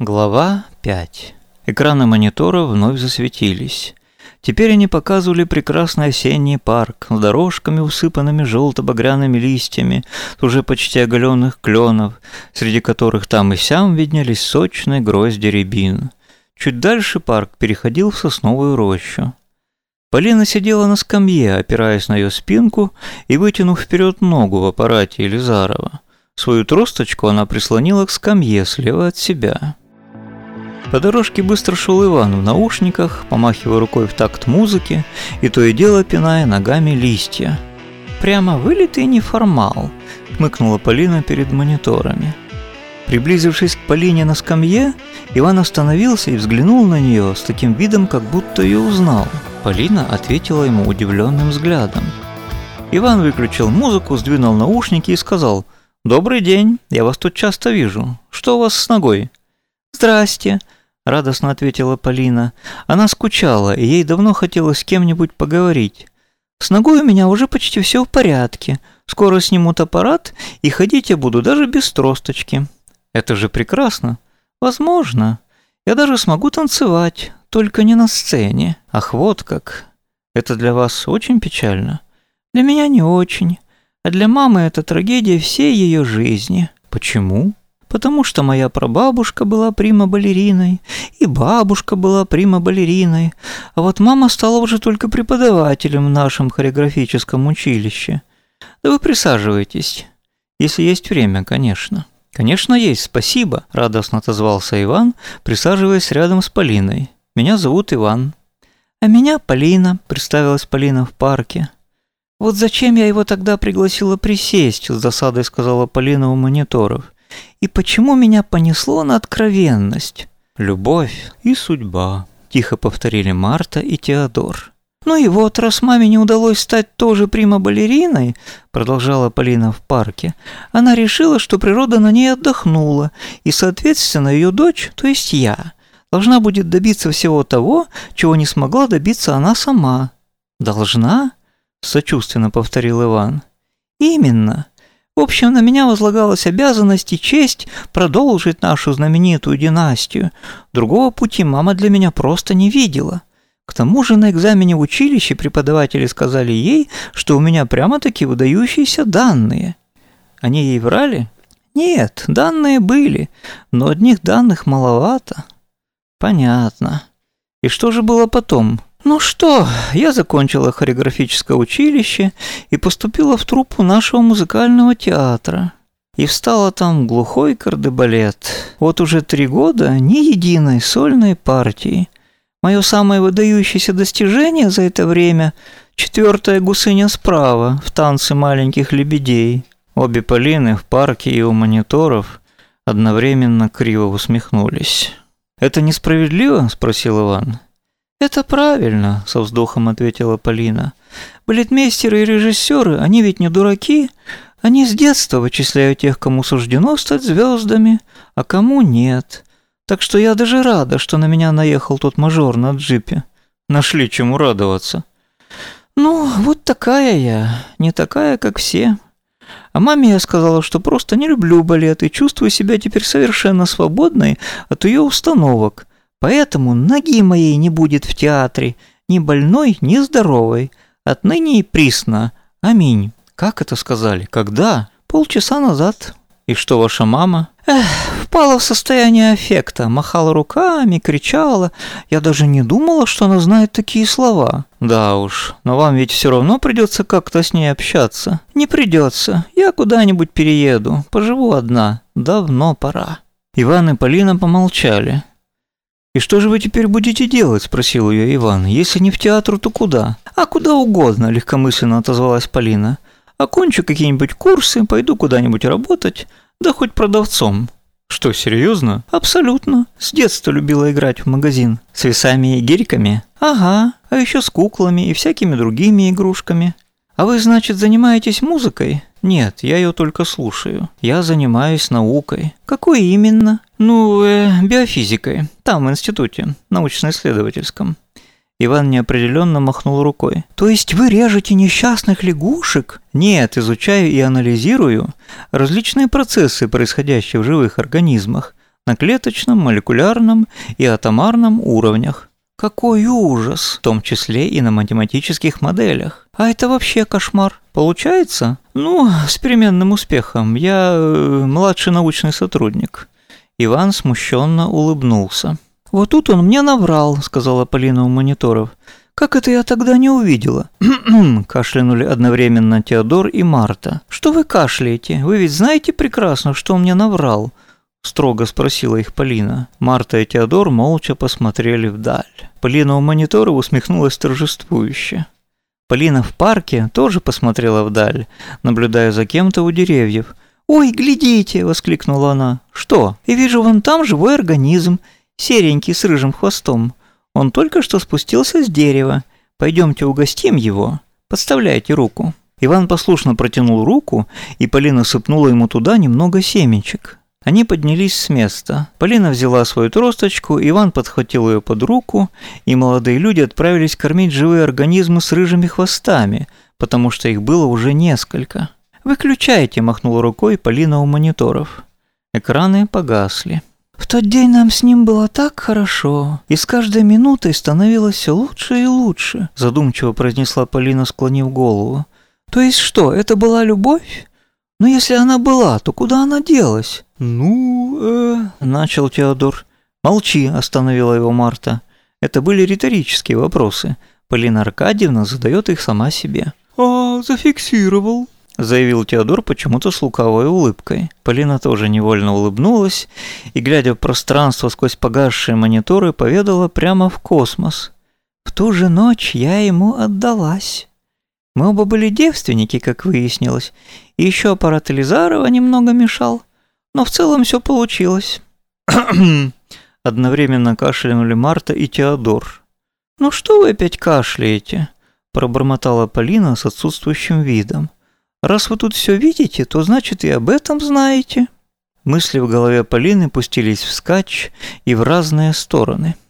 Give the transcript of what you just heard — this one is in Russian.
Глава 5. Экраны монитора вновь засветились. Теперь они показывали прекрасный осенний парк с дорожками, усыпанными желто-багряными листьями, уже почти оголенных кленов, среди которых там и сям виднелись сочные грозди рябин. Чуть дальше парк переходил в сосновую рощу. Полина сидела на скамье, опираясь на ее спинку и вытянув вперед ногу в аппарате Елизарова. Свою тросточку она прислонила к скамье слева от себя. По дорожке быстро шел Иван в наушниках, помахивая рукой в такт музыки и то и дело пиная ногами листья. «Прямо вылитый неформал», — хмыкнула Полина перед мониторами. Приблизившись к Полине на скамье, Иван остановился и взглянул на нее с таким видом, как будто ее узнал. Полина ответила ему удивленным взглядом. Иван выключил музыку, сдвинул наушники и сказал «Добрый день, я вас тут часто вижу. Что у вас с ногой?» «Здрасте», — радостно ответила Полина. Она скучала, и ей давно хотелось с кем-нибудь поговорить. «С ногой у меня уже почти все в порядке. Скоро снимут аппарат, и ходить я буду даже без тросточки». «Это же прекрасно!» «Возможно. Я даже смогу танцевать, только не на сцене». «Ах, вот как! Это для вас очень печально?» «Для меня не очень. А для мамы это трагедия всей ее жизни». «Почему?» Потому что моя прабабушка была прима-балериной, и бабушка была прима-балериной, а вот мама стала уже только преподавателем в нашем хореографическом училище. Да вы присаживайтесь, если есть время, конечно». «Конечно есть, спасибо», – радостно отозвался Иван, присаживаясь рядом с Полиной. «Меня зовут Иван». «А меня Полина», – представилась Полина в парке. «Вот зачем я его тогда пригласила присесть», – с досадой сказала Полина у мониторов. И почему меня понесло на откровенность? Любовь и судьба, тихо повторили Марта и Теодор. «Ну и вот, раз маме не удалось стать тоже прима-балериной», продолжала Полина в парке, она решила, что природа на ней отдохнула, и, соответственно, ее дочь, то есть я, должна будет добиться всего того, чего не смогла добиться она сама. «Должна?» – сочувственно повторил Иван. «Именно. В общем, на меня возлагалась обязанность и честь продолжить нашу знаменитую династию. Другого пути мама для меня просто не видела. К тому же на экзамене в училище преподаватели сказали ей, что у меня прямо-таки выдающиеся данные. Они ей врали? Нет, данные были, но одних данных маловато. Понятно. И что же было потом? Ну что, я закончила хореографическое училище и поступила в труппу нашего музыкального театра. И встала там глухой кардебалет. Вот уже три года ни единой сольной партии. Мое самое выдающееся достижение за это время – четвертая гусыня справа в танце маленьких лебедей. Обе Полины в парке и у мониторов одновременно криво усмехнулись. «Это несправедливо?» – спросил Иван. «Это правильно», – со вздохом ответила Полина. «Балетмейстеры и режиссеры, они ведь не дураки. Они с детства вычисляют тех, кому суждено стать звездами, а кому нет. Так что я даже рада, что на меня наехал тот мажор на джипе. Нашли чему радоваться». «Ну, вот такая я, не такая, как все. А маме я сказала, что просто не люблю балет и чувствую себя теперь совершенно свободной от ее установок». Поэтому ноги моей не будет в театре, ни больной, ни здоровой. Отныне и присно. Аминь. Как это сказали? Когда? Полчаса назад. И что ваша мама? Эх, впала в состояние аффекта, махала руками, кричала. Я даже не думала, что она знает такие слова. Да уж, но вам ведь все равно придется как-то с ней общаться. Не придется. Я куда-нибудь перееду, поживу одна. Давно пора. Иван и Полина помолчали. «И что же вы теперь будете делать?» – спросил ее Иван. «Если не в театр, то куда?» «А куда угодно», – легкомысленно отозвалась Полина. «Окончу какие-нибудь курсы, пойду куда-нибудь работать, да хоть продавцом». «Что, серьезно?» «Абсолютно. С детства любила играть в магазин. С весами и гирьками?» «Ага, а еще с куклами и всякими другими игрушками». «А вы, значит, занимаетесь музыкой?» «Нет, я ее только слушаю. Я занимаюсь наукой». «Какой именно?» «Ну, э, биофизикой. Там, в институте, научно-исследовательском». Иван неопределенно махнул рукой. «То есть вы режете несчастных лягушек?» «Нет, изучаю и анализирую различные процессы, происходящие в живых организмах. на клеточном, молекулярном и атомарном уровнях. Какой ужас, в том числе и на математических моделях. А это вообще кошмар. Получается? Ну, с переменным успехом. Я э, младший научный сотрудник. Иван смущенно улыбнулся. «Вот тут он мне наврал», — сказала Полина у мониторов. «Как это я тогда не увидела?» кашлянули одновременно Теодор и Марта. «Что вы кашляете? Вы ведь знаете прекрасно, что он мне наврал?» Строго спросила их Полина. Марта и Теодор молча посмотрели вдаль. Полина у монитора усмехнулась торжествующе. Полина в парке тоже посмотрела вдаль, наблюдая за кем-то у деревьев. «Ой, глядите!» – воскликнула она. «Что? Я вижу вон там живой организм, серенький с рыжим хвостом. Он только что спустился с дерева. Пойдемте угостим его. Подставляйте руку». Иван послушно протянул руку, и Полина сыпнула ему туда немного семечек. Они поднялись с места. Полина взяла свою тросточку, Иван подхватил ее под руку, и молодые люди отправились кормить живые организмы с рыжими хвостами, потому что их было уже несколько. «Выключайте», – махнула рукой Полина у мониторов. Экраны погасли. «В тот день нам с ним было так хорошо, и с каждой минутой становилось все лучше и лучше», – задумчиво произнесла Полина, склонив голову. «То есть что, это была любовь? Но если она была, то куда она делась?» «Ну, э...» – начал Теодор. «Молчи», – остановила его Марта. Это были риторические вопросы. Полина Аркадьевна задает их сама себе. «А, зафиксировал», – заявил Теодор почему-то с лукавой улыбкой. Полина тоже невольно улыбнулась и, глядя в пространство сквозь погасшие мониторы, поведала прямо в космос. «В ту же ночь я ему отдалась». Мы оба были девственники, как выяснилось, и еще аппарат Элизарова немного мешал, но в целом все получилось. Одновременно кашлянули Марта и Теодор. «Ну что вы опять кашляете?» – пробормотала Полина с отсутствующим видом. «Раз вы тут все видите, то значит и об этом знаете». Мысли в голове Полины пустились вскачь и в разные стороны –